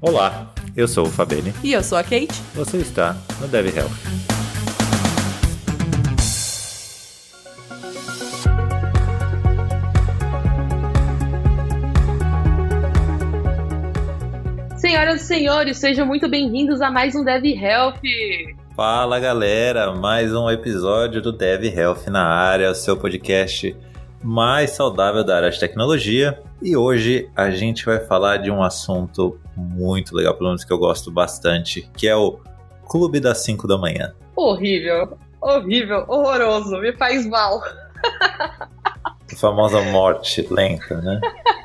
Olá, eu sou o Fabene. E eu sou a Kate. Você está no Dev Health. Senhoras e senhores, sejam muito bem-vindos a mais um Dev Health. Fala galera, mais um episódio do Dev Health na área, o seu podcast mais saudável da área de tecnologia. E hoje a gente vai falar de um assunto muito legal, pelo menos que eu gosto bastante, que é o Clube das 5 da manhã. Horrível, horrível, horroroso, me faz mal. A famosa morte lenta, né?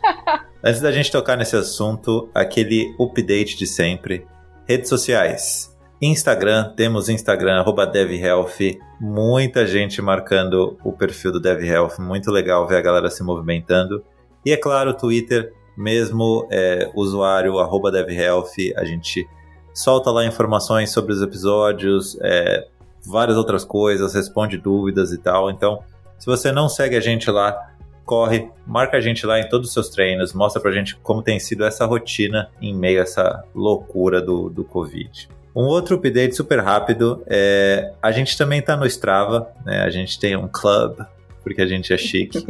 Antes da gente tocar nesse assunto, aquele update de sempre. Redes sociais. Instagram, temos Instagram, arroba DevHealth, muita gente marcando o perfil do DevHealth, muito legal ver a galera se movimentando. E é claro, Twitter, mesmo é, usuário, DevHealth, a gente solta lá informações sobre os episódios, é, várias outras coisas, responde dúvidas e tal. Então, se você não segue a gente lá, corre, marca a gente lá em todos os seus treinos, mostra pra gente como tem sido essa rotina em meio a essa loucura do, do Covid. Um outro update super rápido é a gente também está no Strava, né? A gente tem um club porque a gente é chique.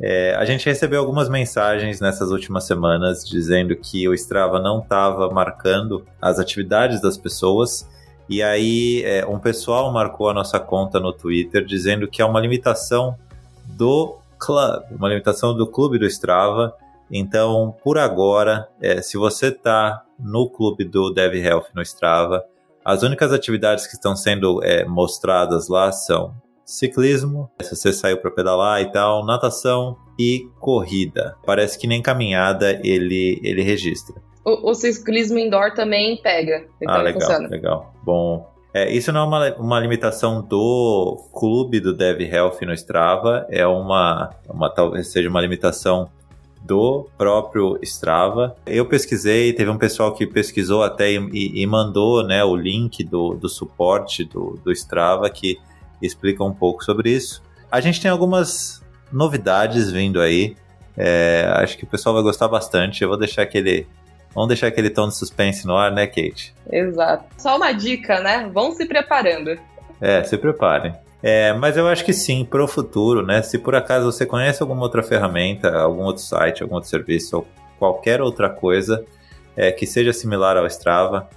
É, a gente recebeu algumas mensagens nessas últimas semanas dizendo que o Strava não estava marcando as atividades das pessoas. E aí, é, um pessoal marcou a nossa conta no Twitter dizendo que é uma limitação do club, uma limitação do clube do Strava. Então, por agora, é, se você está no clube do Dev Health no Strava. As únicas atividades que estão sendo é, mostradas lá são ciclismo, se você saiu para pedalar e tal, natação e corrida. Parece que nem caminhada ele, ele registra. O, o ciclismo indoor também pega. Então ah, legal, funciona. legal. Bom, é, isso não é uma, uma limitação do clube do Dev Health no Strava, é uma, uma talvez seja uma limitação do próprio Strava. Eu pesquisei, teve um pessoal que pesquisou até e, e mandou né, o link do, do suporte do, do Strava que explica um pouco sobre isso. A gente tem algumas novidades vindo aí. É, acho que o pessoal vai gostar bastante. Eu vou deixar aquele. Vamos deixar aquele tom de suspense no ar, né, Kate? Exato. Só uma dica, né? Vão se preparando. É, se preparem. É, mas eu acho que sim, para o futuro, né? Se por acaso você conhece alguma outra ferramenta, algum outro site, algum outro serviço ou qualquer outra coisa é, que seja similar ao Strava,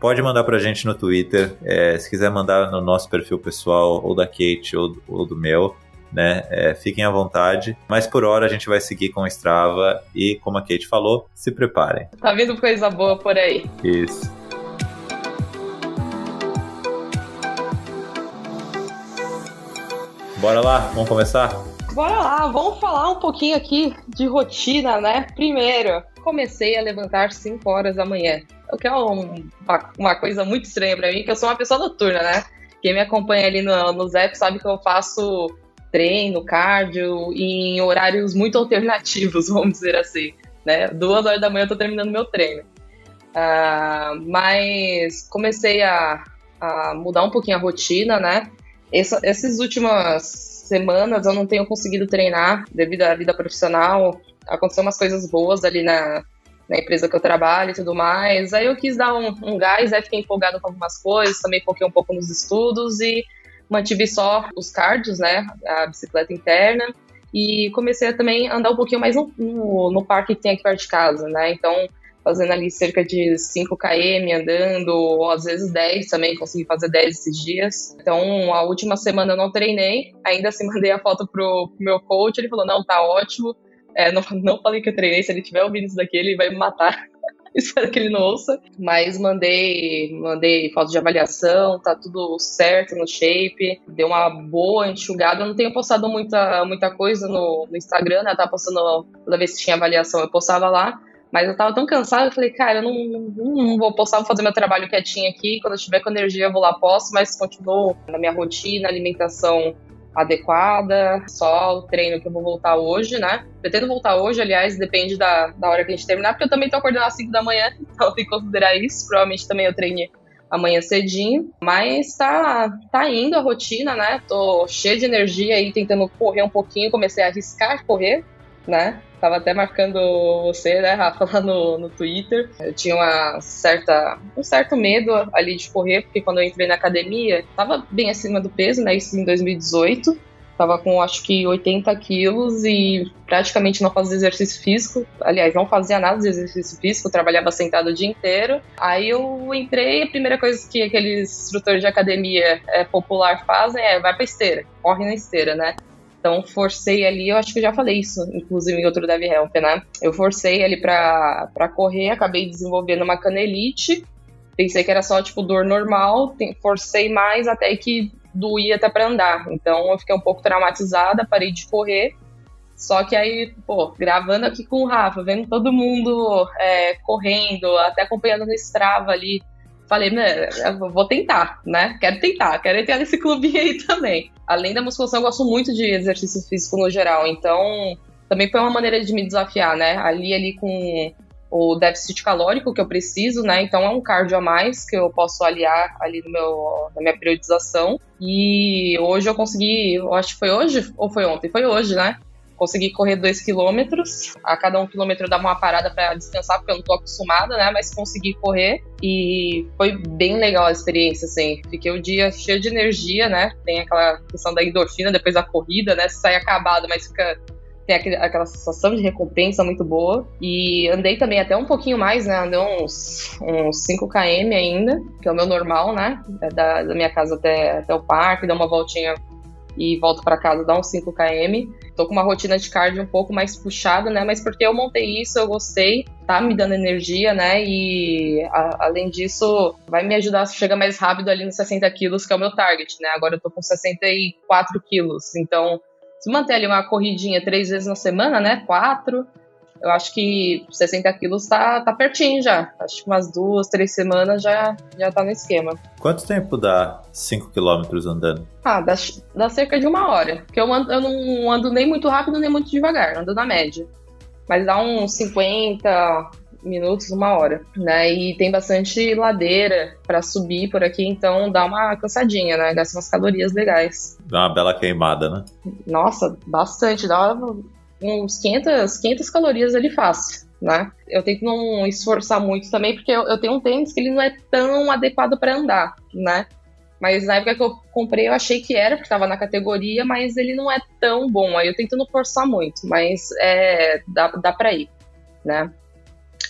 pode mandar para a gente no Twitter. É, se quiser mandar no nosso perfil pessoal, ou da Kate, ou, ou do meu, né? É, fiquem à vontade. Mas por hora a gente vai seguir com o Strava e, como a Kate falou, se preparem. Tá vindo coisa boa por aí. Isso. Bora lá, vamos começar? Bora lá, vamos falar um pouquinho aqui de rotina, né? Primeiro, comecei a levantar 5 horas da manhã. O que é um, uma, coisa muito estranha para mim, que eu sou uma pessoa noturna, né? Quem me acompanha ali no, no Zep sabe que eu faço treino, cardio, em horários muito alternativos, vamos dizer assim. Né? Duas horas da manhã eu tô terminando meu treino. Uh, mas comecei a, a mudar um pouquinho a rotina, né? Essa, essas últimas semanas eu não tenho conseguido treinar devido à vida profissional. Aconteceu umas coisas boas ali na, na empresa que eu trabalho e tudo mais. Aí eu quis dar um, um gás, aí fiquei empolgado com algumas coisas, também foquei um pouco nos estudos e mantive só os cardios, né? A bicicleta interna. E comecei a também andar um pouquinho mais no, no, no parque que tem aqui perto de casa, né? Então fazendo ali cerca de 5 km andando, ou às vezes 10 também, consegui fazer 10 esses dias. Então, a última semana eu não treinei, ainda assim mandei a foto pro, pro meu coach, ele falou, não, tá ótimo, é, não, não falei que eu treinei, se ele tiver ouvindo isso daqui, ele vai me matar. Espero que ele não ouça. Mas mandei, mandei foto de avaliação, tá tudo certo no shape. Deu uma boa enxugada. Eu não tenho postado muita, muita coisa no, no Instagram, né? Eu tava postando toda vez que tinha avaliação, eu postava lá. Mas eu tava tão cansada, eu falei, cara, eu não, não, não, vou postar, vou fazer meu trabalho quietinho aqui. Quando eu tiver com energia, eu vou lá, posto, mas continuo na minha rotina, alimentação adequada, só o treino que eu vou voltar hoje, né? Pretendo voltar hoje, aliás, depende da, da hora que a gente terminar, porque eu também tô acordando às 5 da manhã, então tem que considerar isso. Provavelmente também eu treine amanhã cedinho, mas tá, tá indo a rotina, né? Tô cheia de energia aí, tentando correr um pouquinho, comecei a arriscar correr, né? Tava até marcando você, né, Rafa, lá no, no Twitter. Eu tinha uma certa, um certo medo ali de correr, porque quando eu entrei na academia, tava bem acima do peso, né? Isso em 2018. Tava com acho que 80 quilos e praticamente não fazia exercício físico. Aliás, não fazia nada de exercício físico, trabalhava sentado o dia inteiro. Aí eu entrei, a primeira coisa que aqueles instrutores de academia é, popular fazem é vai pra esteira, corre na esteira, né? Então forcei ali, eu acho que eu já falei isso, inclusive em outro Dev Help, né? Eu forcei ali pra correr, acabei desenvolvendo uma canelite. Pensei que era só, tipo, dor normal, forcei mais até que doía até para andar. Então eu fiquei um pouco traumatizada, parei de correr. Só que aí, pô, gravando aqui com o Rafa, vendo todo mundo é, correndo, até acompanhando no Strava ali, falei, eu vou tentar, né? Quero tentar, quero entrar nesse clubinho aí também. Além da musculação, eu gosto muito de exercício físico no geral, então também foi uma maneira de me desafiar, né? Ali, ali com o déficit calórico que eu preciso, né? Então é um cardio a mais que eu posso aliar ali no meu, na minha periodização. E hoje eu consegui, eu acho que foi hoje ou foi ontem? Foi hoje, né? Consegui correr dois quilômetros. A cada um quilômetro eu dava uma parada para descansar, porque eu não tô acostumada, né? Mas consegui correr e foi bem legal a experiência, assim. Fiquei o dia cheio de energia, né? Tem aquela questão da endorfina depois da corrida, né? Você sai acabado, mas fica tem aquela sensação de recompensa muito boa. E andei também até um pouquinho mais, né? Andei uns, uns 5 km ainda, que é o meu normal, né? É da, da minha casa até, até o parque, dou uma voltinha e volto para casa, dá uns 5 km. Tô com uma rotina de cardio um pouco mais puxada, né? Mas porque eu montei isso, eu gostei, tá me dando energia, né? E a, além disso, vai me ajudar a chegar mais rápido ali nos 60 quilos, que é o meu target, né? Agora eu tô com 64 quilos, então se manter ali uma corridinha três vezes na semana, né? Quatro, eu acho que 60 quilos tá, tá pertinho já. Acho que umas duas, três semanas já, já tá no esquema. Quanto tempo dá 5 quilômetros andando? Ah, dá, dá cerca de uma hora. Porque eu, ando, eu não ando nem muito rápido nem muito devagar, ando na média. Mas dá uns 50, minutos, uma hora, né? E tem bastante ladeira para subir por aqui, então dá uma cansadinha, né? Gasta umas calorias legais. Dá uma bela queimada, né? Nossa, bastante. Dá uns 500, 500 calorias ali fácil, né? Eu tento não esforçar muito também, porque eu, eu tenho um tênis que ele não é tão adequado para andar, né? Mas na época que eu comprei, eu achei que era, porque estava na categoria, mas ele não é tão bom. Aí eu tento não forçar muito, mas é, dá, dá para ir, né?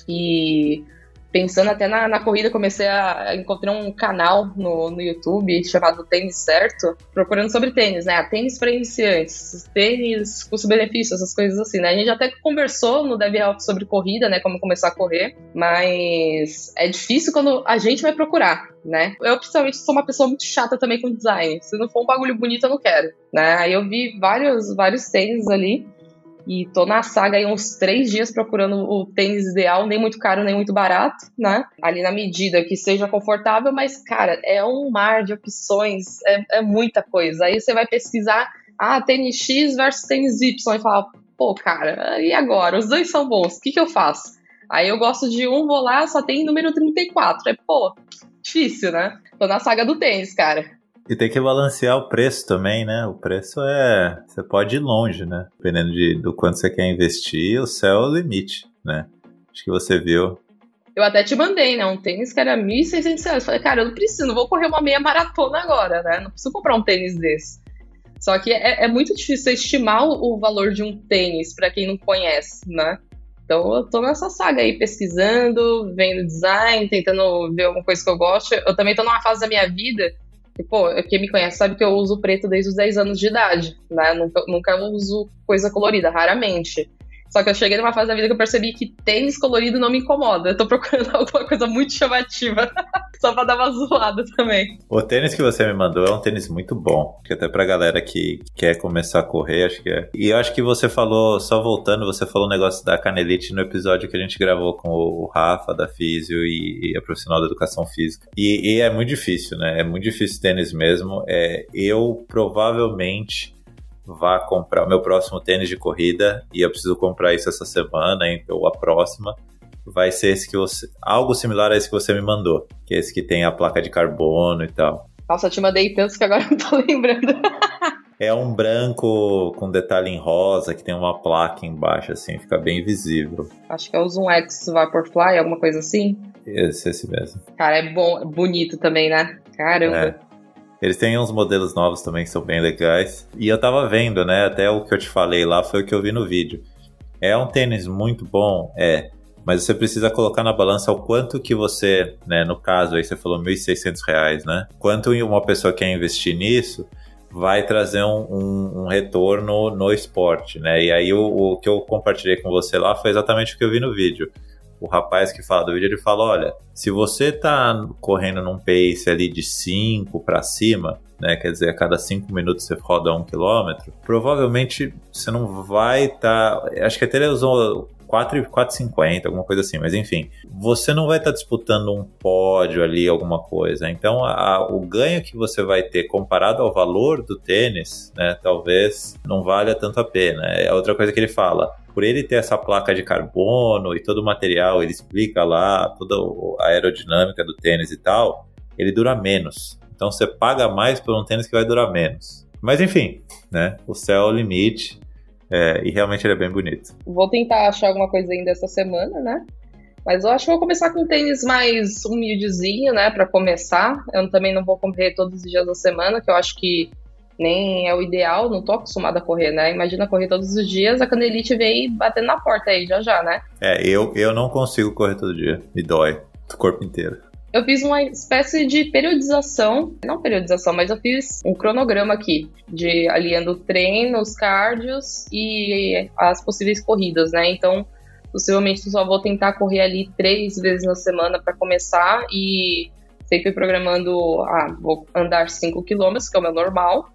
E pensando até na, na corrida, comecei a, encontrar um canal no, no YouTube chamado Tênis Certo, procurando sobre tênis, né? Tênis para iniciantes, tênis custo-benefício, essas coisas assim, né? A gente até conversou no Dev Health sobre corrida, né? Como começar a correr, mas é difícil quando a gente vai procurar, né? Eu, principalmente, sou uma pessoa muito chata também com design. Se não for um bagulho bonito, eu não quero, né? Aí eu vi vários, vários tênis ali e tô na saga aí uns três dias procurando o tênis ideal, nem muito caro, nem muito barato, né? Ali na medida que seja confortável, mas, cara, é um mar de opções, é, é muita coisa. Aí você vai pesquisar, ah, tênis X versus tênis Y, e falar, pô, cara, e agora? Os dois são bons, o que, que eu faço? Aí eu gosto de um, vou lá, só tem número 34. É, pô, difícil, né? Tô na saga do tênis, cara. E tem que balancear o preço também, né? O preço é. Você pode ir longe, né? Dependendo de, do quanto você quer investir, o céu é o limite, né? Acho que você viu. Eu até te mandei, né? Um tênis que era R$ 1.600. Falei, cara, eu não preciso, não vou correr uma meia maratona agora, né? Não preciso comprar um tênis desse. Só que é, é muito difícil estimar o, valor de um tênis para quem não conhece, né? Então eu tô nessa saga aí, pesquisando, vendo design, tentando ver alguma coisa que eu gosto. Eu também tô numa fase da minha vida pô, quem me conhece sabe que eu uso preto desde os 10 anos de idade, né? Nunca, nunca uso coisa colorida, raramente. Só que eu cheguei numa fase da vida que eu percebi que tênis colorido não me incomoda. Eu tô procurando alguma coisa muito chamativa. só pra dar uma zoada também. O tênis que você me mandou é um tênis muito bom. Que até pra galera que quer começar a correr, acho que é. E eu acho que você falou, só voltando, você falou o um negócio da canelite no episódio que a gente gravou com o Rafa, da Físio e, e a profissional da educação física. E, e, é muito difícil, né? É muito difícil tênis mesmo. É, eu provavelmente vá comprar o meu próximo tênis de corrida e eu preciso comprar isso essa semana hein, ou a próxima. Vai ser esse que você. Algo similar a esse que você me mandou, que é esse que tem a placa de carbono e tal. Nossa, eu te mandei tantos que agora não tô lembrando. É um branco com detalhe em rosa, que tem uma placa embaixo, assim, fica bem visível. Acho que é o Zoom X Vaporfly, alguma coisa assim. Esse, esse mesmo. Cara, é bom, bonito também, né? Caramba. É. Eles têm uns modelos novos também que são bem legais. E eu tava vendo, né? Até o que eu te falei lá foi o que eu vi no vídeo. É um tênis muito bom, é. Mas você precisa colocar na balança o quanto que você, né? No caso aí você falou R$ 1.600, né? Quanto uma pessoa quer investir nisso vai trazer um, um, um, retorno no esporte, né? E aí o, o, que eu compartilhei com você lá foi exatamente o que eu vi no vídeo. O rapaz que fala do vídeo, ele fala, olha, se você tá correndo num pace ali de 5 para cima, né? Quer dizer, a cada 5 minutos você roda um quilômetro, provavelmente você não vai estar. Tá, acho que até ele usou 4,50, alguma coisa assim, mas enfim, você não vai estar tá disputando um pódio ali, alguma coisa. Então, a, o ganho que você vai ter comparado ao valor do tênis, né, talvez não valha tanto a pena. É outra coisa que ele fala. Por ele ter essa placa de carbono e todo o material, ele explica lá toda a aerodinâmica do tênis e tal, ele dura menos. Então você paga mais por um tênis que vai durar menos. Mas enfim, né? O céu é o limite. É, e realmente ele é bem bonito. Vou tentar achar alguma coisa ainda essa semana, né? Mas eu acho que vou começar com um tênis mais humildezinho, né? Para começar. Eu também não vou correr todos os dias da semana, que eu acho que nem é o ideal, não tô acostumada a correr, né? Imagina correr todos os dias, a canelite vem batendo na porta aí já já, né? É, eu, eu não consigo correr todo dia, me dói o corpo inteiro eu fiz uma espécie de periodização, não periodização, mas eu fiz um cronograma aqui, de aliando treinos, cardios e as possíveis corridas, né? Então, possivelmente só vou tentar correr ali três vezes na semana para começar e sempre programando, ah, vou andar 5 km, que é o meu normal,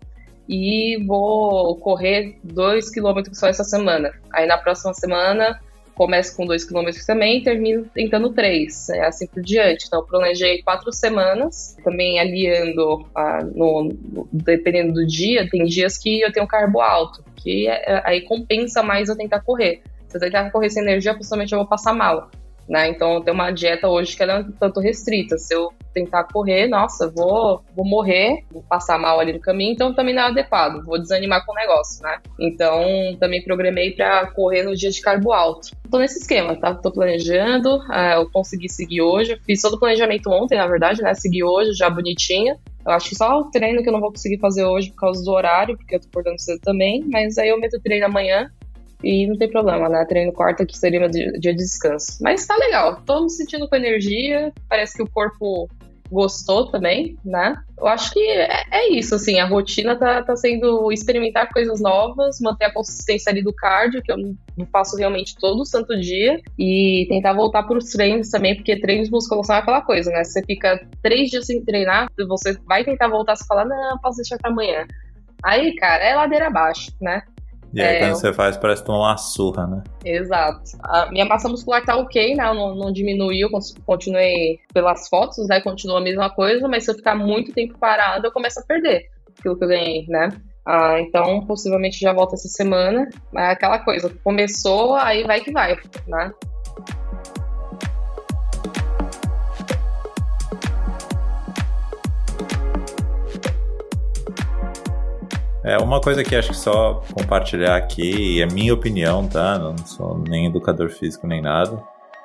e vou correr 2 km só essa semana. Aí na próxima semana começo com 2 km também e termino tentando 3, é assim por diante. Então, planejei quatro semanas, também aliando, ah, no, no, dependendo do dia, tem dias que eu tenho carbo alto, que é, é aí compensa mais eu tentar correr. Se eu tentar correr sem energia, possivelmente eu vou passar mal. Né? Então eu tenho uma dieta hoje que ela é um tanto restrita. Se eu tentar correr, nossa, vou, vou morrer, vou passar mal ali no caminho, então também não é adequado, vou desanimar com o negócio, né? Então também programei para correr no dia de carbo alto. Tô nesse esquema, tá? Tô planejando, uh, eu consegui seguir hoje, fiz todo o planejamento ontem, na verdade, né? Segui hoje já bonitinho. Eu acho que só o treino que eu não vou conseguir fazer hoje por causa do horário, porque eu tô acordando cedo também, mas aí eu meto o treino amanhã e não tem problema, né? Treino quarta que seria meu dia de descanso. Mas tá legal, tô me sentindo com energia, parece que o corpo gostou também, né? Eu acho que é, é, isso, assim, a rotina tá, tá sendo experimentar coisas novas, manter a consistência ali do cardio, que eu faço realmente todo santo dia, e tentar voltar para os treinos também, porque treinos musculação é aquela coisa, né? Você fica três dias sem treinar, você vai tentar voltar, você fala, não, posso deixar para amanhã. Aí, cara, é ladeira abaixo, né? E aí, é, quando você faz, parece tomar uma surra, né? Exato. A minha massa muscular tá ok, né? Não, não diminuiu, continuei pelas fotos, né? Continua a mesma coisa, mas se eu ficar muito tempo parado, eu começo a perder aquilo que eu ganhei, né? Ah, então, possivelmente já volta essa semana. É aquela coisa, começou, aí vai que vai, né? É, uma coisa que acho que só compartilhar aqui, é minha opinião, tá? Não sou nem educador físico nem nada.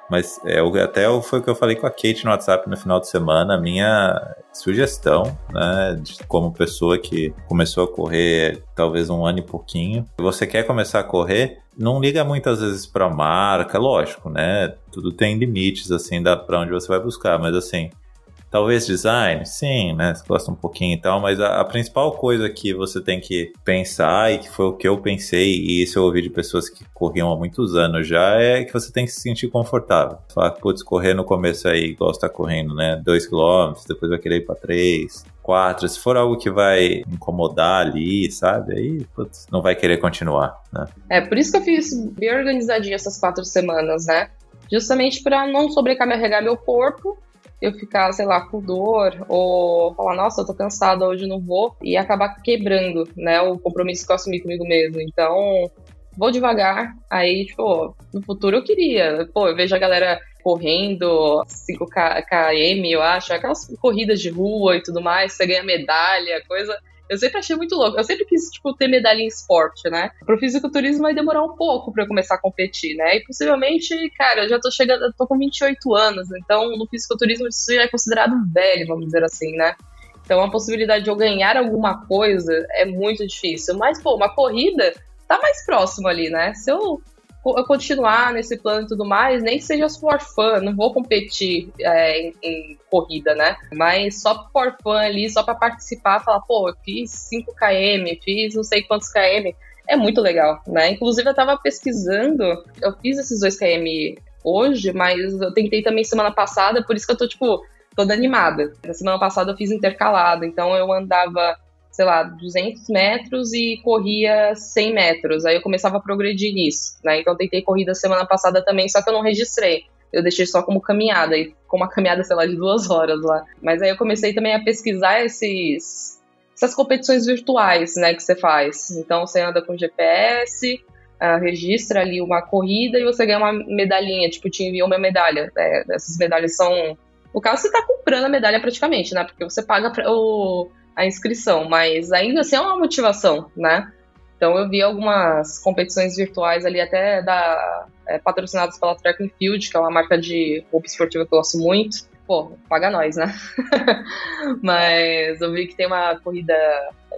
Mas é, até foi o que eu falei com a Kate no WhatsApp no final de semana. A minha sugestão, né, de, como pessoa que começou a correr talvez um ano e pouquinho, você quer começar a correr, não liga muitas vezes para marca, lógico, né? Tudo tem limites assim da para onde você vai buscar, mas assim, Talvez design, sim, né? Você gosta um pouquinho e tal, mas a, a, principal coisa que você tem que pensar, e que foi o que eu pensei, e isso eu ouvi de pessoas que corriam há muitos anos já, é que você tem que se sentir confortável. Falar, putz, correr no começo aí, igual você tá correndo, né? 2 km, depois vai querer ir pra 3, 4. Se for algo que vai incomodar ali, sabe? Aí, putz, não vai querer continuar, né? É, por isso que eu fiz bem organizadinho essas quatro semanas, né? Justamente para não sobrecarregar meu corpo eu ficar, sei lá, com dor ou falar, nossa, eu tô cansada, hoje não vou, e acabar quebrando, né, o compromisso que eu assumi comigo mesmo. Então, vou devagar, aí, tipo, no futuro eu queria, pô, eu vejo a galera correndo 5km, eu acho, aquelas corridas de rua e tudo mais, você ganha medalha, coisa Eu sempre achei muito louco. Eu sempre quis, tipo, ter medalha em esporte, né? Pro fisiculturismo vai demorar um pouco para eu começar a competir, né? E possivelmente, cara, eu já tô chegando, eu tô com 28 anos, então no fisiculturismo isso já é considerado velho, vamos dizer assim, né? Então a possibilidade de eu ganhar alguma coisa é muito difícil. Mas, pô, uma corrida tá mais próximo ali, né? Se eu eu continuar nesse plano e tudo mais, nem que seja for fun, não vou competir é, em, em, corrida, né? Mas só for fun ali, só para participar, falar, pô, eu fiz 5 km, fiz não sei quantos km, é muito legal, né? Inclusive eu tava pesquisando, eu fiz esses 2 km hoje, mas eu tentei também semana passada, por isso que eu tô, tipo, toda animada. Na semana passada eu fiz intercalado, então eu andava sei lá, 200 metros e corria 100 metros. Aí eu começava a progredir nisso, né? Então eu tentei corrida semana passada também, só que eu não registrei. Eu deixei só como caminhada, e com uma caminhada, sei lá, de duas horas lá. Mas aí eu comecei também a pesquisar esses, essas competições virtuais, né, que você faz. Então você anda com GPS, uh, ah, registra ali uma corrida e você ganha uma medalhinha, tipo, te enviou uma medalha. Né? Essas medalhas são. No caso, você tá comprando a medalha praticamente, né? Porque você paga o a inscrição, mas ainda assim é uma motivação, né? Então eu vi algumas competições virtuais ali até da, é, patrocinadas pela Track and Field, que é uma marca de roupa esportiva que eu gosto muito. Pô, paga nós, né? mas eu vi que tem uma corrida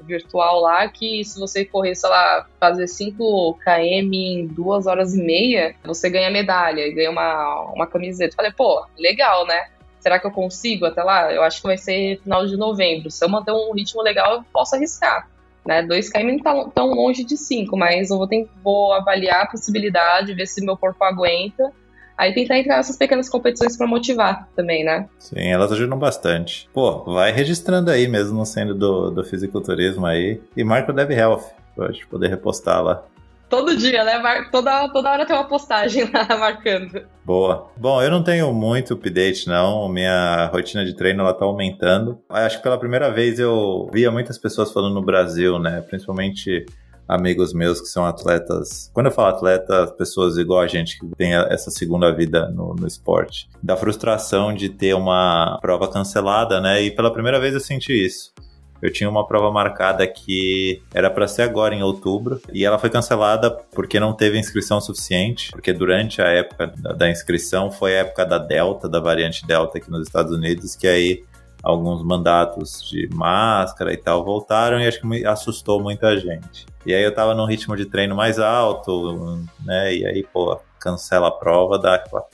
virtual lá que se você correr, sei lá, fazer 5 km em 2 horas e meia, você ganha medalha e ganha uma, uma camiseta. falei, pô, legal, né? Será que eu consigo até lá? Eu acho que vai ser final de novembro. Se eu manter um ritmo legal, eu posso arriscar. Né? 2 km não tá tão longe de 5, mas eu vou, ter, vou avaliar a possibilidade, ver se meu corpo aguenta. Aí tentar entrar nessas pequenas competições para motivar também, né? Sim, elas ajudam bastante. Pô, vai registrando aí mesmo não sendo do, do fisiculturismo aí. E marca o Dev Health, gente poder repostar lá. Todo dia, né? Toda, toda hora tem uma postagem lá marcando. Boa. Bom, eu não tenho muito update, não. Minha rotina de treino ela tá aumentando. Acho que pela primeira vez eu via muitas pessoas falando no Brasil, né? Principalmente amigos meus que são atletas. Quando eu falo atleta, pessoas igual a gente que tem essa segunda vida no, no esporte. Da frustração de ter uma prova cancelada, né? E pela primeira vez eu senti isso. Eu tinha uma prova marcada que era para ser agora em outubro e ela foi cancelada porque não teve inscrição suficiente, porque durante a época da inscrição foi a época da Delta, da variante Delta aqui nos Estados Unidos, que aí alguns mandatos de máscara e tal voltaram e acho que assustou muita gente. E aí eu tava num ritmo de treino mais alto, né? E aí, pô, cancela a prova, dá aquela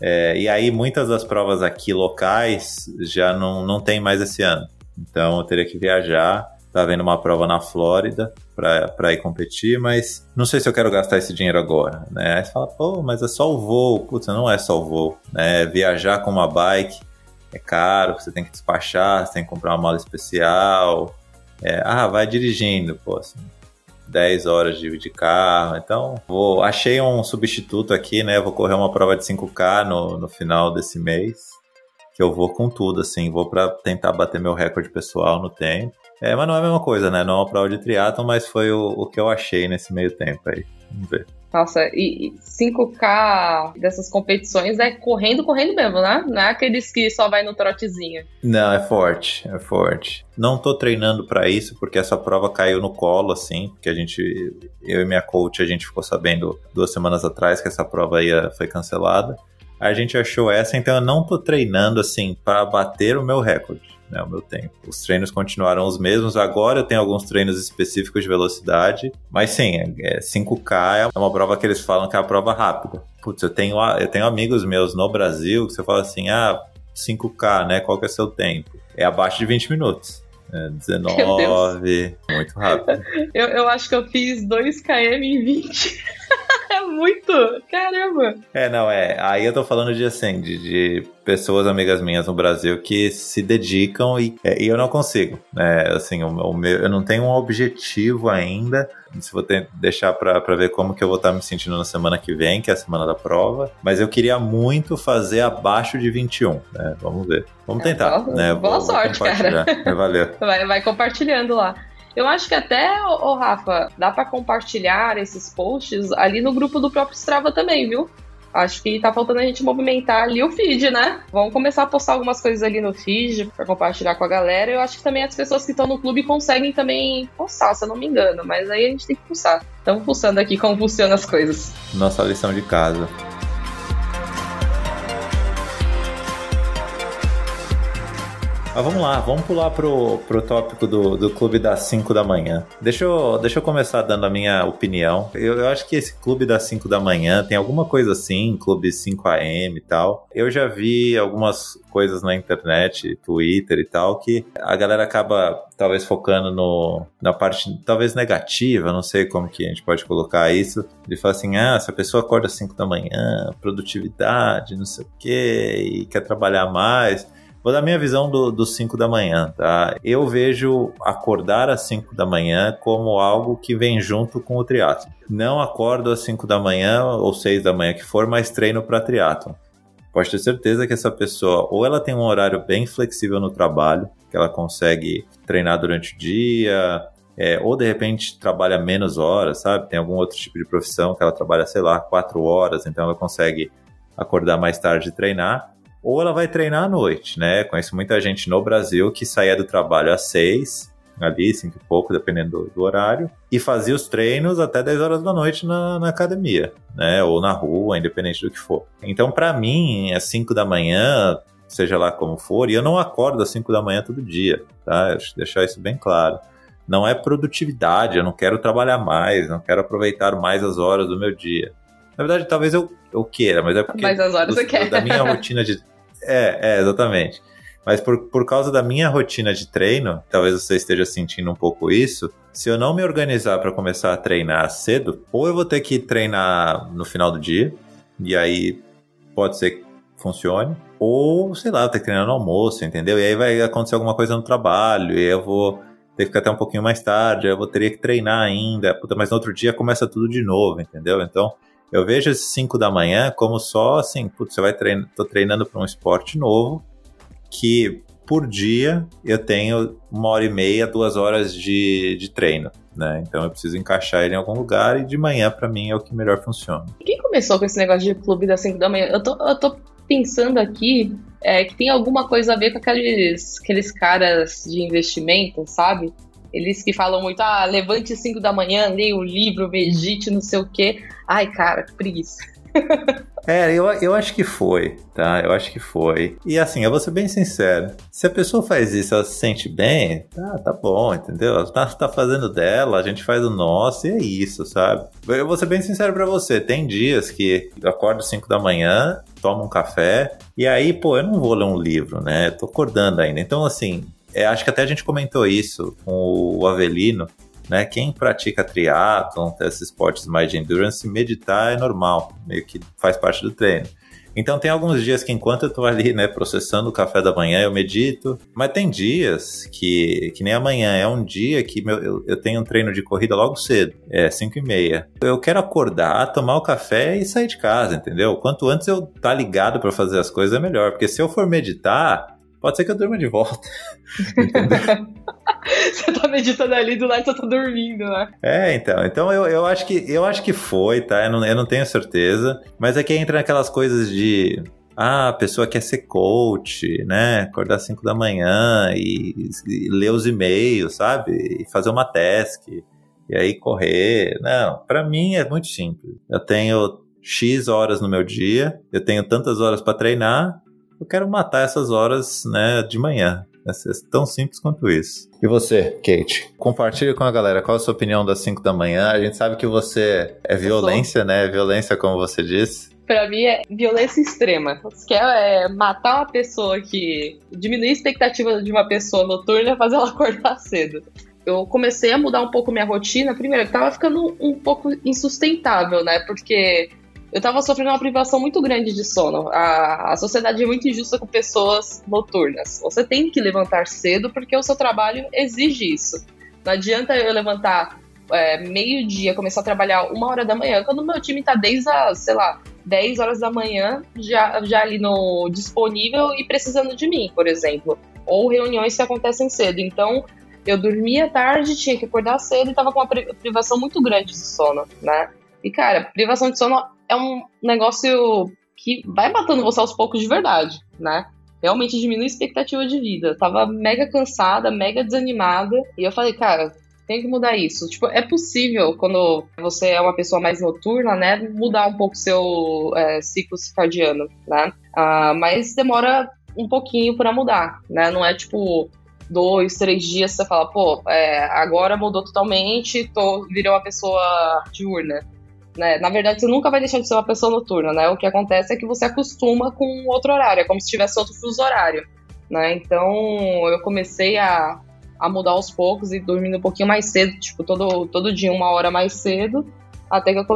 É, e aí muitas das provas aqui locais já não, não tem mais esse ano. Então eu teria que viajar. Tá vendo uma prova na Flórida para ir competir, mas não sei se eu quero gastar esse dinheiro agora, né? Aí você fala, pô, mas é só o voo. Putz, não é só o voo, né? Viajar com uma bike é caro, você tem que despachar, você tem que comprar uma mala especial. É, ah, vai dirigindo, pô, assim, 10 horas de, de carro. Então, vou, achei um substituto aqui, né? Vou correr uma prova de 5K no, no final desse mês que eu vou com tudo, assim, vou para tentar bater meu recorde pessoal no tempo. É, mas não é a mesma coisa, né? Não é uma prova de triatlon, mas foi o, o que eu achei nesse meio tempo aí. Vamos ver. Nossa, e 5K dessas competições é correndo, correndo mesmo, né? Não é aqueles que só vai no trotezinho. Não, é forte, é forte. Não tô treinando para isso, porque essa prova caiu no colo, assim, porque a gente, eu e minha coach, a gente ficou sabendo duas semanas atrás que essa prova ia, foi cancelada a gente achou essa, então eu não tô treinando assim para bater o meu recorde, né, o meu tempo. Os treinos continuaram os mesmos, agora eu tenho alguns treinos específicos de velocidade, mas sim, é, 5K é uma prova que eles falam que é a prova rápida. Putz, eu tenho, eu tenho amigos meus no Brasil que você fala assim, ah, 5K, né, qual que é seu tempo? É abaixo de 20 minutos. É, 19, muito rápido. Eu, eu acho que eu fiz 2km em 20. É muito! Caramba! É, não, é. Aí eu tô falando de assim, de, de pessoas amigas minhas no Brasil que se dedicam e, é, e eu não consigo. Né? Assim, o, o, meu, eu não tenho um objetivo ainda. Se vou ter, deixar para ver como que eu vou estar me sentindo na semana que vem, que é a semana da prova. Mas eu queria muito fazer abaixo de 21. Né? Vamos ver. Vamos é, tentar. boa, né? boa vou, sorte, vou cara. É, valeu. Vai, vai compartilhando lá. Eu acho que até, ô, ô Rafa, dá para compartilhar esses posts ali no grupo do próprio Strava também, viu? Acho que tá faltando a gente movimentar ali o feed, né? Vamos começar a postar algumas coisas ali no feed para compartilhar com a galera. Eu acho que também as pessoas que estão no clube conseguem também postar, se eu não me engano. Mas aí a gente tem que pulsar. Estamos pulsando aqui como funcionam as coisas. Nossa lição de casa. Mas vamos lá, vamos pular pro, pro tópico do, do clube das 5 da manhã. Deixa eu, deixa eu começar dando a minha opinião. Eu, eu acho que esse clube das 5 da manhã tem alguma coisa assim, clube 5 AM e tal. Eu já vi algumas coisas na internet, Twitter e tal, que a galera acaba talvez focando no, na parte talvez negativa, não sei como que a gente pode colocar isso, de falar assim, ah, se a pessoa acorda às 5 da manhã, produtividade, não sei o quê, e quer trabalhar mais, Vou dar minha visão dos do 5 da manhã, tá? Eu vejo acordar às 5 da manhã como algo que vem junto com o triatlo. Não acordo às 5 da manhã ou 6 da manhã que for, mas treino para triatlo. Pode ter certeza que essa pessoa ou ela tem um horário bem flexível no trabalho, que ela consegue treinar durante o dia, é, ou de repente trabalha menos horas, sabe? Tem algum outro tipo de profissão que ela trabalha, sei lá, quatro horas, então ela consegue acordar mais tarde e treinar ou ela vai treinar à noite, né? Conheço muita gente no Brasil que saía do trabalho às seis, ali, cinco e pouco, dependendo do, do, horário, e fazia os treinos até 10 horas da noite na, na academia, né? Ou na rua, independente do que for. Então, para mim, às 5 da manhã, seja lá como for, e eu não acordo às 5 da manhã todo dia, tá? Deixa deixar isso bem claro. Não é produtividade, eu não quero trabalhar mais, não quero aproveitar mais as horas do meu dia. Na verdade, talvez eu, eu queira, mas é porque. Mais as horas do, você quer. Da minha rotina de é, é, exatamente. Mas por, por causa da minha rotina de treino, talvez você esteja sentindo um pouco isso. Se eu não me organizar para começar a treinar cedo, ou eu vou ter que treinar no final do dia, e aí pode ser que funcione, ou sei lá, ter que treinar no almoço, entendeu? E aí vai acontecer alguma coisa no trabalho, e eu vou ter que ficar até um pouquinho mais tarde, eu vou ter que treinar ainda, puta, mas no outro dia começa tudo de novo, entendeu? Então eu vejo esses 5 da manhã como só assim, putz, você vai tô treinando para um esporte novo que por dia eu tenho uma hora e meia, duas horas de, de treino. Né? Então eu preciso encaixar ele em algum lugar e de manhã para mim é o que melhor funciona. Quem começou com esse negócio de clube das 5 da manhã? Eu tô, eu tô pensando aqui é, que tem alguma coisa a ver com aqueles, aqueles caras de investimento, sabe? Eles que falam muito, ah, levante 5 da manhã, leia o livro, medite, não sei o quê. Ai, cara, que preguiça. É, eu, eu acho que foi, tá? Eu acho que foi. E assim, eu vou ser bem sincero. Se a pessoa faz isso, ela se sente bem, tá, tá bom, entendeu? Ela tá, tá fazendo dela, a gente faz o nosso e é isso, sabe? Eu vou ser bem sincero para você. Tem dias que eu acordo 5 da manhã, tomo um café, e aí, pô, eu não vou ler um livro, né? tô acordando ainda. Então, assim, é, acho que até a gente comentou isso com o Avelino, né? Quem pratica triatlon, esses esportes mais de endurance, meditar é normal, meio que faz parte do treino. Então tem alguns dias que enquanto eu tô ali, né, processando o café da manhã, eu medito, mas tem dias que, que nem amanhã, é um dia que meu, eu, eu tenho um treino de corrida logo cedo, é 5 e meia. Eu quero acordar, tomar o café e sair de casa, entendeu? Quanto antes eu tá ligado para fazer as coisas é melhor, porque se eu for meditar, pode ser que eu durma de volta. você tá meditando ali do lado você tá dormindo, né? É, então. Então eu, eu, acho, que, eu acho que foi, tá? Eu não, eu não tenho certeza. Mas é que entra naquelas coisas de. Ah, a pessoa quer ser coach, né? Acordar às 5 da manhã e, e ler os e-mails, sabe? E fazer uma task. E aí correr. Não, para mim é muito simples. Eu tenho X horas no meu dia, eu tenho tantas horas para treinar, eu quero matar essas horas né, de manhã. É tão simples quanto isso. E você, Kate? Compartilhe com a galera qual a sua opinião das 5 da manhã. A gente sabe que você é violência, né? Violência, como você disse. Pra mim é violência extrema. Você quer é, matar uma pessoa que. diminuir a expectativa de uma pessoa noturna e fazer ela acordar cedo. Eu comecei a mudar um pouco minha rotina. Primeiro, eu tava ficando um pouco insustentável, né? Porque eu tava sofrendo uma privação muito grande de sono. A, a sociedade é muito injusta com pessoas noturnas. Você tem que levantar cedo porque o seu trabalho exige isso. Não adianta eu levantar é, meio-dia, começar a trabalhar uma hora da manhã, quando o meu time tá desde as, sei lá, 10 horas da manhã, já, já ali no disponível e precisando de mim, por exemplo. Ou reuniões que acontecem cedo. Então, eu dormia tarde, tinha que acordar cedo e tava com uma privação muito grande de sono, né? E, cara, privação de sono é um negócio que vai matando você aos poucos de verdade, né? Realmente diminui a expectativa de vida. Eu tava mega cansada, mega desanimada. E eu falei, cara, tem que mudar isso. Tipo, é possível, quando você é uma pessoa mais noturna, né, mudar um pouco seu é, ciclo circadiano, né? Ah, mas demora um pouquinho para mudar, né? Não é tipo dois, três dias você fala, pô, é, agora mudou totalmente, tô, virei uma pessoa diurna. Né? Na verdade, você nunca vai deixar de ser uma pessoa noturna, né? O que acontece é que você acostuma com outro horário, é como se tivesse outro fuso horário, né? Então, eu comecei a, a mudar aos poucos e dormindo um pouquinho mais cedo, tipo, todo, todo dia uma hora mais cedo, até que eu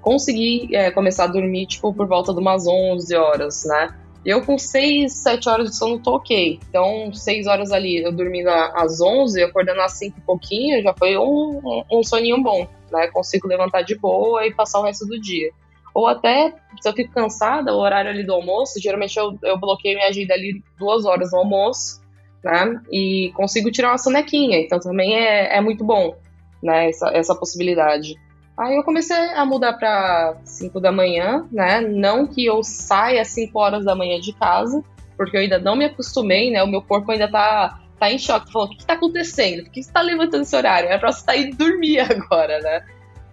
consegui é, começar a dormir, tipo, por volta de umas 11 horas, né? Eu com 6, 7 horas de sono tô ok. Então, 6 horas ali, eu dormindo às 11, acordando às 5 e pouquinho, já foi um, um, um soninho bom, né? Consigo levantar de boa e passar o resto do dia. Ou até, se eu fico cansada, o horário ali do almoço, geralmente eu, eu bloqueio minha agenda ali duas horas no almoço, né? E consigo tirar uma sonequinha. Então também é, é muito bom, né? Essa, essa possibilidade. Aí eu comecei a mudar para 5 da manhã, né? Não que eu saia às 5 horas da manhã de casa, porque eu ainda não me acostumei, né? O meu corpo ainda tá, tá em choque. Falou, o que, que tá acontecendo? Por que você tá levantando esse horário? É pra você tá indo dormir agora, né?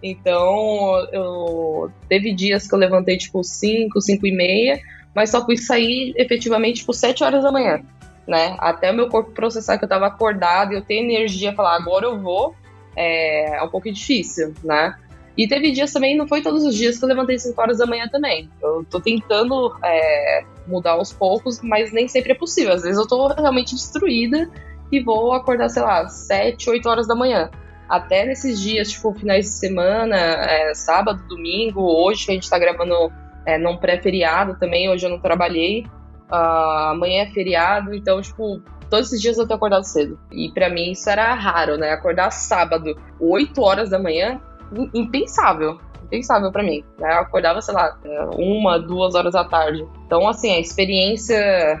Então, eu teve dias que eu levantei tipo 5, 5 e meia, mas só fui sair efetivamente tipo 7 horas da manhã, né? Até o meu corpo processar que eu tava acordado e eu ter energia falar agora eu vou, é, é um pouco difícil, né? E teve dias também, não foi todos os dias que eu levantei 5 horas da manhã também. Eu tô tentando é, mudar aos poucos, mas nem sempre é possível. Às vezes eu tô realmente destruída e vou acordar, sei lá, 7, 8 horas da manhã. Até nesses dias, tipo, finais de semana, é, sábado, domingo, hoje a gente tá gravando é, num pré-feriado também, hoje eu não trabalhei. Uh, amanhã é feriado, então, tipo, todos esses dias eu tenho acordado cedo. E para mim isso era raro, né? Acordar sábado, 8 horas da manhã, impensável. Impensável para mim. Né? Eu acordava, sei lá, uma, duas horas da tarde. Então, assim, a experiência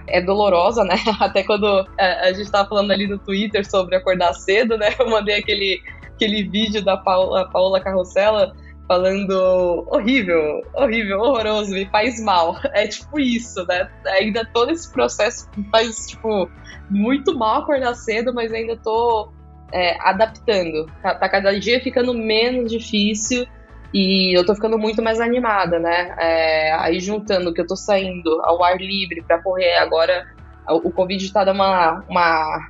é dolorosa, né? Até quando a gente tava falando ali no Twitter sobre acordar cedo, né? Eu mandei aquele, aquele vídeo da Paula, Paola Carrossela falando horrível, horrível, horroroso, me faz mal. É tipo isso, né? Ainda todo esse processo faz, tipo, muito mal acordar cedo, mas ainda tô é, adaptando. Tá, tá, cada dia ficando menos difícil e eu tô ficando muito mais animada, né? É, aí juntando que eu tô saindo ao ar livre para correr, agora o Covid tá dando uma, uma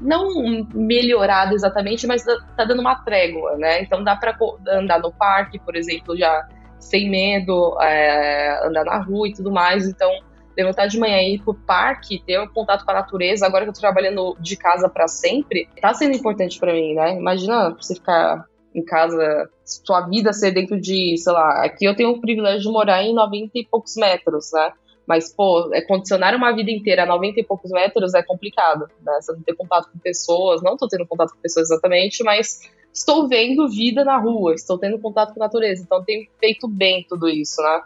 não melhorada exatamente, mas tá dando uma trégua, né? Então dá para andar no parque, por exemplo, já sem medo, é, andar na rua e tudo mais. Então levantar de manhã e ir pro parque, ter um contato com a natureza, agora que eu tô trabalhando de casa para sempre, tá sendo importante para mim, né? Imagina você ficar em casa, sua vida ser dentro de, sei lá, aqui eu tenho o privilégio de morar em 90 e poucos metros, né? Mas, pô, é condicionar uma vida inteira a 90 e poucos metros é complicado, né? Você não ter contato com pessoas, não tô tendo contato com pessoas exatamente, mas estou vendo vida na rua, estou tendo contato com a natureza, então tem feito bem tudo isso, né?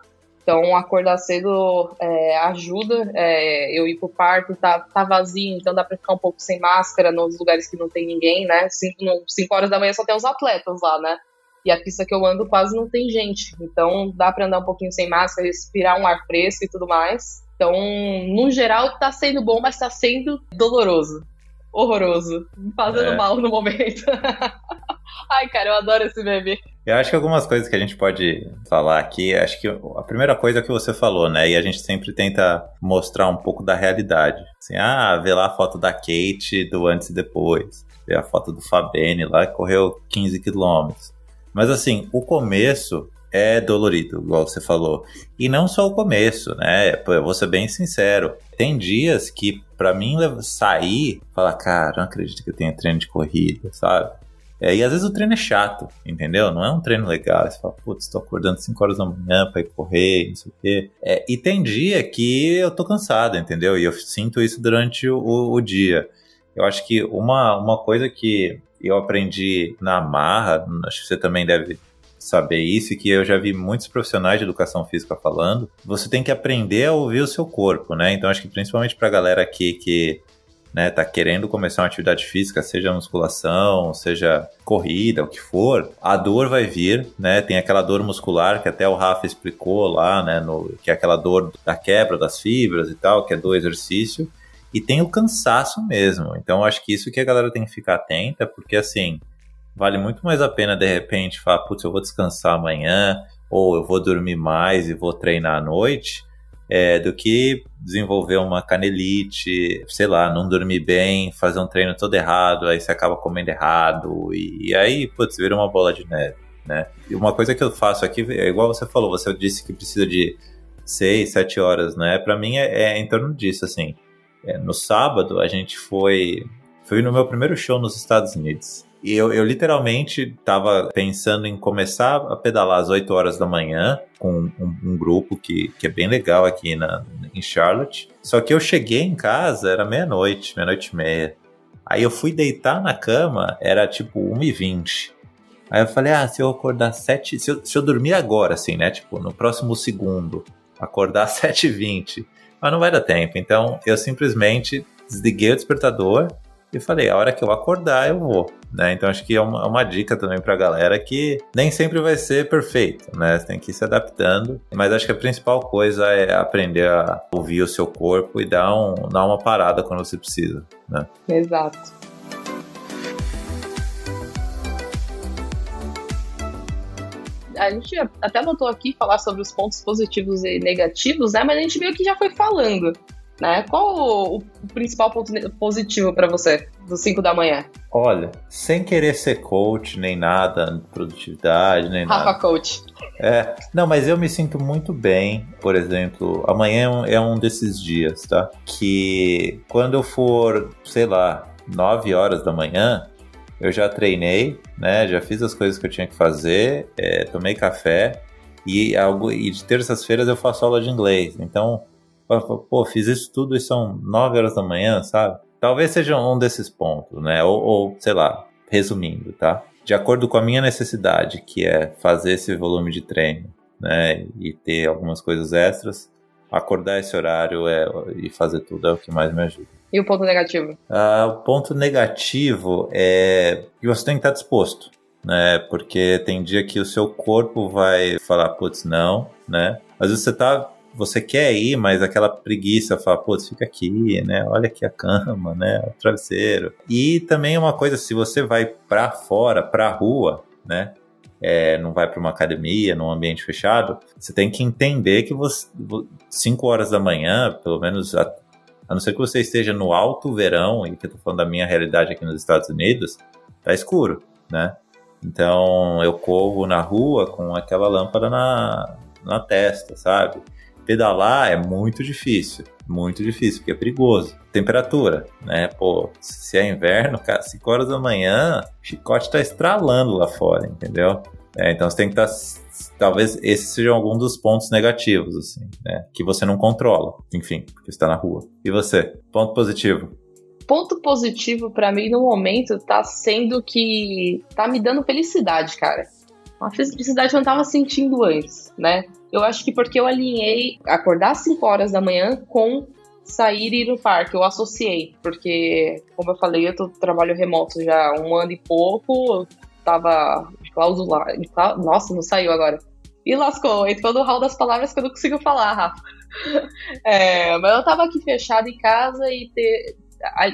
Então, acordar cedo é, ajuda. É, eu ir pro parque, tá, tá vazio, então dá pra ficar um pouco sem máscara nos lugares que não tem ninguém, né? 5 horas da manhã só tem os atletas lá, né? E a pista que eu ando quase não tem gente. Então, dá pra andar um pouquinho sem máscara, respirar um ar fresco e tudo mais. Então, no geral, tá sendo bom, mas tá sendo doloroso. Horroroso. Fazendo é. mal no momento. Ai, cara, eu adoro esse meme. Eu acho que algumas coisas que a gente pode falar aqui, acho que a primeira coisa é que você falou, né? E a gente sempre tenta mostrar um pouco da realidade. Assim, ah, vê lá a foto da Kate do antes e depois. Vê a foto do Fabene lá que correu 15 quilômetros. Mas assim, o começo é dolorido, igual você falou. E não só o começo, né? Eu vou ser bem sincero. Tem dias que, para mim, sair, falar, cara, não acredito que eu tenho treino de corrida, sabe? É, e às vezes o treino é chato, entendeu? Não é um treino legal. Você fala, putz, tô acordando 5 horas da manhã pra ir correr, não sei o quê. É, e tem dia que eu tô cansado, entendeu? E eu sinto isso durante o, o dia. Eu acho que uma, uma coisa que eu aprendi na marra, acho que você também deve saber isso e que eu já vi muitos profissionais de educação física falando, você tem que aprender a ouvir o seu corpo, né? Então acho que principalmente pra galera aqui que né, tá querendo começar uma atividade física, seja musculação, seja corrida, o que for, a dor vai vir, né? Tem aquela dor muscular que até o Rafa explicou lá, né, no, que é aquela dor da quebra das fibras e tal, que é do exercício, e tem o cansaço mesmo. Então acho que isso que a galera tem que ficar atenta, porque assim, vale muito mais a pena de repente falar, putz, eu vou descansar amanhã, ou eu vou dormir mais e vou treinar à noite, é, do que desenvolver uma canelite, sei lá, não dormir bem, fazer um treino todo errado, aí você acaba comendo errado, e, e aí, putz, vira uma bola de neve, né? E uma coisa que eu faço aqui, é igual você falou, você disse que precisa de 6, 7 horas, né? Para mim é, é, em torno disso, assim. É, no sábado a gente foi, foi no meu primeiro show nos Estados Unidos. E eu, eu literalmente estava pensando em começar a pedalar às 8 horas da manhã com um, um, grupo que, que é bem legal aqui na, em Charlotte. Só que eu cheguei em casa, era meia-noite, meia-noite e meia. Aí eu fui deitar na cama, era tipo 1h20. Aí eu falei, ah, se eu acordar 7. Se eu, se eu dormir agora, assim, né? Tipo, no próximo segundo, acordar 7h20. Mas não vai dar tempo. Então eu simplesmente desliguei o despertador e falei, a hora que eu acordar, eu vou. Né? Então acho que é uma, uma dica também para a galera que nem sempre vai ser perfeito, né? Você tem que ir se adaptando, mas acho que a principal coisa é aprender a ouvir o seu corpo e dar, um, dar uma parada quando você precisa, né? Exato. a gente até anotou aqui falar sobre os pontos positivos e negativos, né? Mas a gente meio que já foi falando. Né? Qual o, o principal ponto positivo para você dos 5 da manhã? Olha, sem querer ser coach, nem nada, produtividade, nem Rafa nada. coach. É, não, mas eu me sinto muito bem, por exemplo, amanhã é um desses dias, tá? Que quando eu for, sei lá, 9 horas da manhã, eu já treinei, né? Já fiz as coisas que eu tinha que fazer, é, tomei café e, algo, e de terças-feiras eu faço aula de inglês. Então, pô, fiz isso tudo e são 9 horas da manhã, sabe? Talvez seja um desses pontos, né? Ou, ou, sei lá, resumindo, tá? De acordo com a minha necessidade, que é fazer esse volume de treino, né? E ter algumas coisas extras, acordar esse horário é, e fazer tudo é o que mais me ajuda. E o ponto negativo? Ah, o ponto negativo é que você tem que estar disposto, né? Porque tem dia que o seu corpo vai falar, putz, não, né? Às vezes você tá você quer ir, mas aquela preguiça, fala, putz, fica aqui, né? Olha aqui a cama, né? O travesseiro. E também uma coisa, se você vai para fora, para rua, né? É, não vai para uma academia, num ambiente fechado, você tem que entender que você, 5 horas da manhã, pelo menos, a, a, não ser que você esteja no alto verão, e que eu tô falando da minha realidade aqui nos Estados Unidos, tá escuro, né? Então eu corro na rua com aquela lâmpada na, na testa, sabe? Pedalar é muito difícil, muito difícil, porque é perigoso. Temperatura, né? Pô, se é inverno, cara, 5 horas da manhã, o chicote tá estralando lá fora, entendeu? É, então você tem que estar. Tá, talvez esses sejam alguns dos pontos negativos, assim, né? Que você não controla, enfim, porque está na rua. E você? Ponto positivo? Ponto positivo para mim no momento tá sendo que tá me dando felicidade, cara. Uma felicidade que eu não tava sentindo antes, né? Eu acho que porque eu alinhei acordar às 5 horas da manhã com sair e ir no parque. Eu associei, porque, como eu falei, eu tô, trabalho remoto já há um ano e pouco, tava clausulado. Nossa, não saiu agora. E lascou, entrou no hall das palavras que eu não consigo falar, Rafa. É, mas eu tava aqui fechado em casa e ter,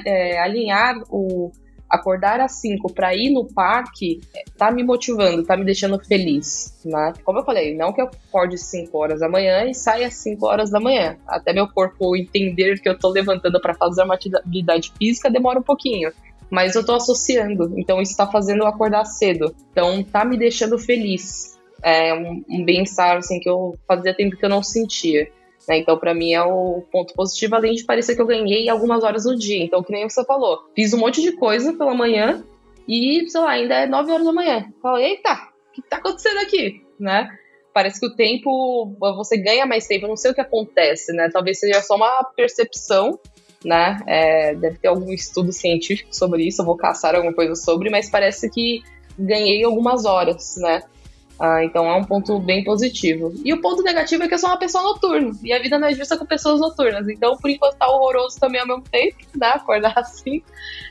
é, alinhar o acordar às 5 para ir no parque tá me motivando, tá me deixando feliz, né? Como eu falei, não que eu acorde 5 horas da manhã e saia às 5 horas da manhã. Até meu corpo entender que eu tô levantando para fazer uma atividade física demora um pouquinho. Mas eu tô associando, então isso tá fazendo eu acordar cedo. Então tá me deixando feliz. É um, um bem-estar assim que eu fazia tempo que eu não sentia. Né? Então, para mim, é o ponto positivo, além de parecer que eu ganhei algumas horas no dia. Então, que nem você falou, fiz um monte de coisa pela manhã e, sei lá, ainda é 9 horas da manhã. Falei, eita, o que tá acontecendo aqui? Né? Parece que o tempo, você ganha mais tempo, eu não sei o que acontece, né? Talvez seja só uma percepção, né? É, deve ter algum estudo científico sobre isso, eu vou caçar alguma coisa sobre, mas parece que ganhei algumas horas, né? Ah, então é um ponto bem positivo. E o ponto negativo é que eu sou uma pessoa noturna. E a vida não é justa com pessoas noturnas. Então, por enquanto, tá horroroso também ao mesmo tempo, né? Acordar assim.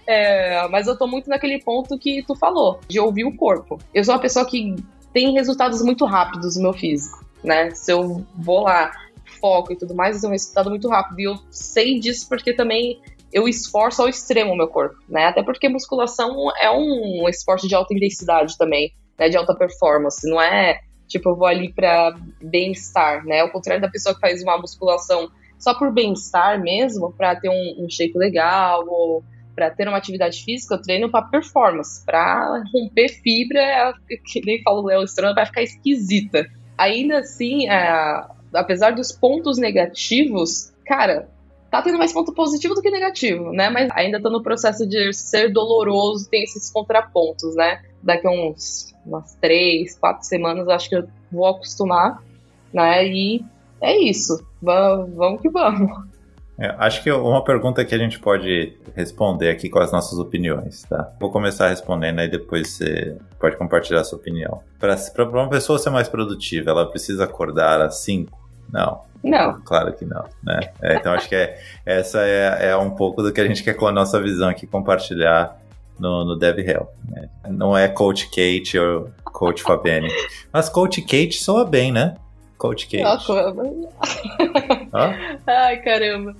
É, mas eu tô muito naquele ponto que tu falou, de ouvir o corpo. Eu sou uma pessoa que tem resultados muito rápidos no meu físico, né? Se eu vou lá, foco e tudo mais, eu tenho um resultado muito rápido. E eu sei disso porque também eu esforço ao extremo o meu corpo, né? Até porque musculação é um esporte de alta intensidade também né, de alta performance. Não é tipo, eu vou ali para bem-estar, né? Ao contrário da pessoa que faz uma musculação só por bem-estar mesmo, para ter um, um, shape legal ou para ter uma atividade física, eu treino para performance, para romper fibra, que nem falo Léo Strano, vai ficar esquisita. Ainda assim, é, apesar dos pontos negativos, cara, tá tendo mais ponto positivo do que negativo, né? Mas ainda tô no processo de ser doloroso, tem esses contrapontos, né? Daqui a uns umas três, quatro semanas, acho que eu vou acostumar, né? E é isso. Vamos, que vamos. É, acho que uma pergunta que a gente pode responder aqui com as nossas opiniões, tá? Vou começar respondendo, aí depois você pode compartilhar a sua opinião. Para uma pessoa ser mais produtiva, ela precisa acordar às 5? Não. Não. Claro que não, né? É, então acho que é, essa é, é um pouco do que a gente quer com a nossa visão aqui compartilhar no, no Dev Hell. Né? Não é Coach Kate ou Coach Fabienne. Mas Coach Kate soa bem, né? Coach Kate. Ai, caramba.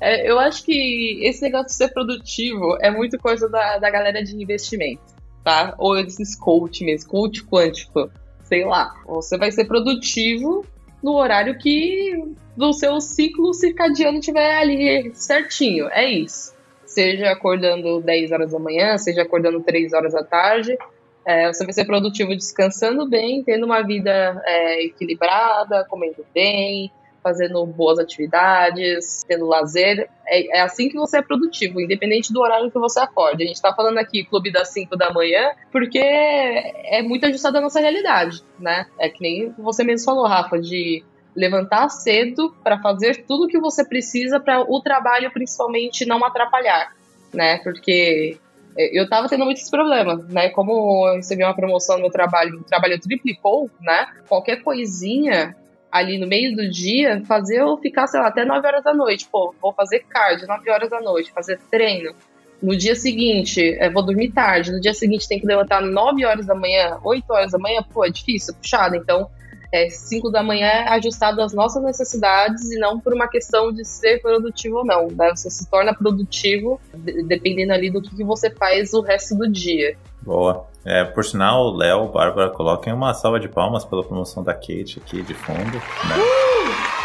É, eu acho que esse negócio de ser produtivo é muito coisa da, da galera de investimento, tá? Ou esses coach mesmo, coach quântico, sei lá. Você vai ser produtivo no horário que do seu ciclo circadiano tiver ali certinho. É isso seja acordando 10 horas da manhã, seja acordando 3 horas da tarde, é, você vai ser produtivo descansando bem, tendo uma vida é, equilibrada, comendo bem, fazendo boas atividades, tendo lazer. É, é, assim que você é produtivo, independente do horário que você acorde. A gente está falando aqui clube das 5 da manhã, porque é muito ajustado à nossa realidade, né? É que nem você mesmo falou, Rafa, de levantar cedo para fazer tudo o que você precisa para o trabalho principalmente não atrapalhar, né? Porque é, eu tava tendo muitos problemas, né? Como eu recebi uma promoção no meu trabalho, o trabalho triplicou, né? Qualquer coisinha ali no meio do dia, fazer eu ficar, sei lá, até 9 horas da noite. Pô, vou fazer cardio 9 horas da noite, fazer treino. No dia seguinte, é, vou dormir tarde. No dia seguinte, tem que levantar 9 horas da manhã, 8 horas da manhã. Pô, é difícil, é puxado. Então, é, 5 da manhã é ajustado às nossas necessidades e não por uma questão de ser produtivo ou não. Né? Você se torna produtivo dependendo ali do que, que você faz o resto do dia. Boa. É, por sinal, Léo, Bárbara, coloquem uma salva de palmas pela promoção da Kate aqui de fundo. Né? Uh!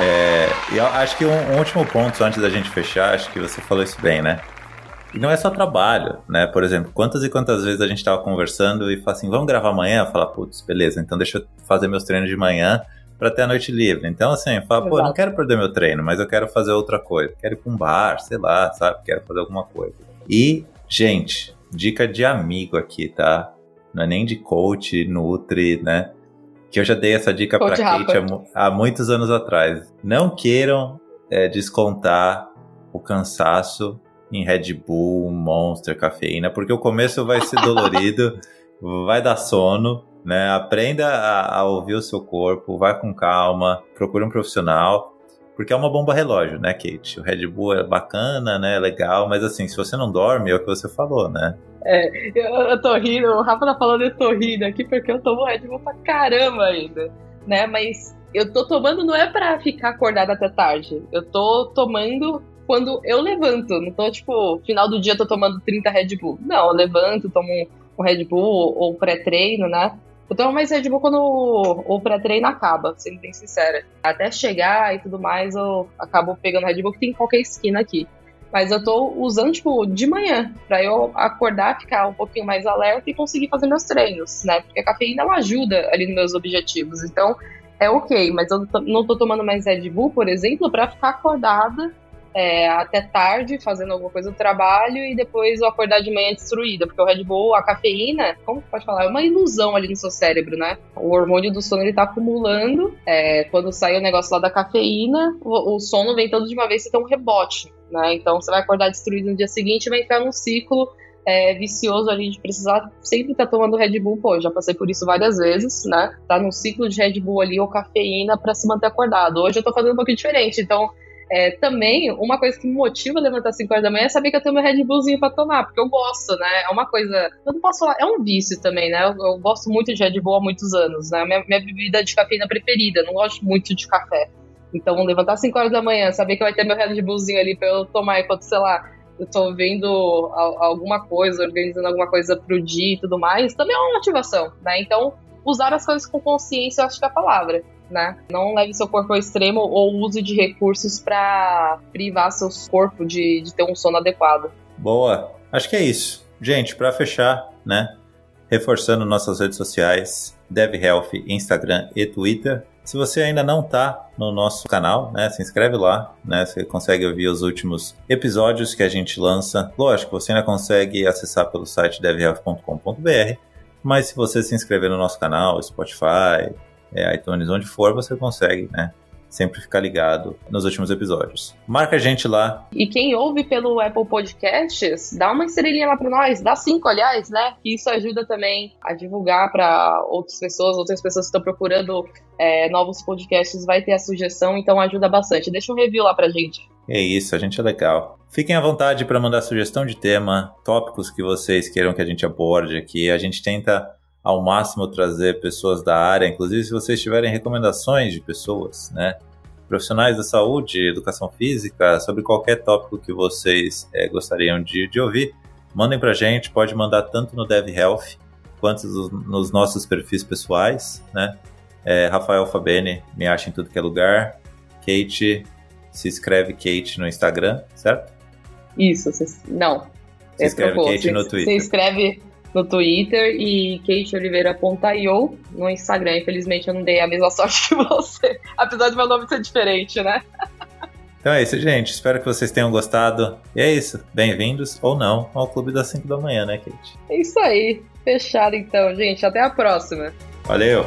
é, e acho que um, um último ponto antes da gente fechar, acho que você falou isso bem, né? E não é só trabalho, né? Por exemplo, quantas e quantas vezes a gente tava conversando e fala assim, vamos gravar amanhã? Fala, putz, beleza, então deixa eu fazer meus treinos de manhã para ter a noite livre. Então, assim, fala, pô, não quero perder meu treino, mas eu quero fazer outra coisa. Quero ir pra um bar, sei lá, sabe? Quero fazer alguma coisa. E, gente, dica de amigo aqui, tá? Não é nem de coach, nutri, né? Que eu já dei essa dica pra Kate há, há, muitos anos atrás. Não queiram é, descontar o cansaço em Red Bull, Monster, cafeína, porque o começo vai ser dolorido, vai dar sono, né? Aprenda a, a, ouvir o seu corpo, vai com calma, procure um profissional, porque é uma bomba relógio, né, Kate? O Red Bull é bacana, né? É legal, mas assim, se você não dorme, é o que você falou, né? É, eu, eu tô rindo, o Rafa tá falando, eu tô rindo aqui porque eu tomo Red Bull pra caramba ainda, né? Mas eu tô tomando não é pra ficar acordada até tarde. Eu tô tomando quando eu levanto. Não tô, tipo, final do dia eu tô tomando 30 Red Bull. Não, eu levanto, tomo um Red Bull ou pré-treino, né? Eu tomo mais Red Bull quando o pré-treino acaba, sendo bem sincera. Até chegar e tudo mais, eu acabo pegando Red Bull que tem em qualquer esquina aqui. Mas eu tô usando, tipo, de manhã, pra eu acordar, ficar um pouquinho mais alerta e conseguir fazer meus treinos, né? Porque a cafeína, ela ajuda ali nos meus objetivos. Então, é ok, mas eu não tô tomando mais Red Bull, por exemplo, para ficar acordada é, até tarde fazendo alguma coisa do trabalho e depois eu acordar de manhã destruída, porque o Red Bull, a cafeína, como pode falar, é uma ilusão ali no seu cérebro, né? O hormônio do sono ele tá acumulando, é, quando sai o negócio lá da cafeína, o, o sono vem todo de uma vez e tem um rebote, né? Então você vai acordar destruído no dia seguinte e vai entrar num ciclo é, vicioso ali de precisar sempre estar tá tomando Red Bull. Pô, já passei por isso várias vezes, né? Tá num ciclo de Red Bull ali ou cafeína para se manter acordado. Hoje eu tô fazendo um pouquinho diferente, então é, também, uma coisa que me motiva a levantar às 5 horas da manhã é saber que eu tenho meu Red Bullzinho pra tomar, porque eu gosto, né? É uma coisa. Eu não posso falar, é um vício também, né? Eu, eu gosto muito de Red Bull há muitos anos, né? Minha, minha bebida de cafeína preferida, não gosto muito de café. Então, levantar às 5 horas da manhã, saber que vai ter meu Red Bullzinho ali pra eu tomar enquanto, sei lá, eu tô vendo alguma coisa, organizando alguma coisa pro dia e tudo mais, também é uma motivação, né? Então, usar as coisas com consciência, eu acho que é a palavra né? Não leve seu corpo ao extremo ou use de recursos para privar seu corpo de, de ter um sono adequado. Boa. Acho que é isso. Gente, para fechar, né? Reforçando nossas redes sociais, DevHealth, Instagram e Twitter. Se você ainda não está no nosso canal, né, se inscreve lá, né, você consegue ouvir os últimos episódios que a gente lança. Lógico, você ainda consegue acessar pelo site devhealth.com.br, mas se você se inscrever no nosso canal, Spotify, é, iTunes, onde for, você consegue, né? Sempre ficar ligado nos últimos episódios. Marca a gente lá. E quem ouve pelo Apple Podcasts, dá uma estrelinha lá para nós, dá cinco, aliás, né? Que isso ajuda também a divulgar para outras pessoas, outras pessoas que estão procurando é, novos podcasts, vai ter a sugestão, então ajuda bastante. Deixa um review lá pra gente. É isso, a gente é legal. Fiquem à vontade para mandar sugestão de tema, tópicos que vocês queiram que a gente aborde aqui. A gente tenta ao máximo trazer pessoas da área, inclusive se vocês tiverem recomendações de pessoas, né? Profissionais da saúde, educação física, sobre qualquer tópico que vocês é, gostariam de, de ouvir, mandem pra gente, pode mandar tanto no DevHealth quanto nos nossos perfis pessoais, né? É, Rafael Fabene, me acha em tudo que é lugar. Kate, se escreve Kate no Instagram, certo? Isso, não. Se escreve Kate no Twitter. Se escreve no Twitter e kateoliveira.io no Instagram. Infelizmente eu não dei a mesma sorte que você, apesar do meu nome ser diferente, né? Então é isso, gente. Espero que vocês tenham gostado. E é isso. Bem-vindos ou não ao Clube das 5 da manhã, né, Kate? É isso aí. Fechado então, gente. Até a próxima. Valeu!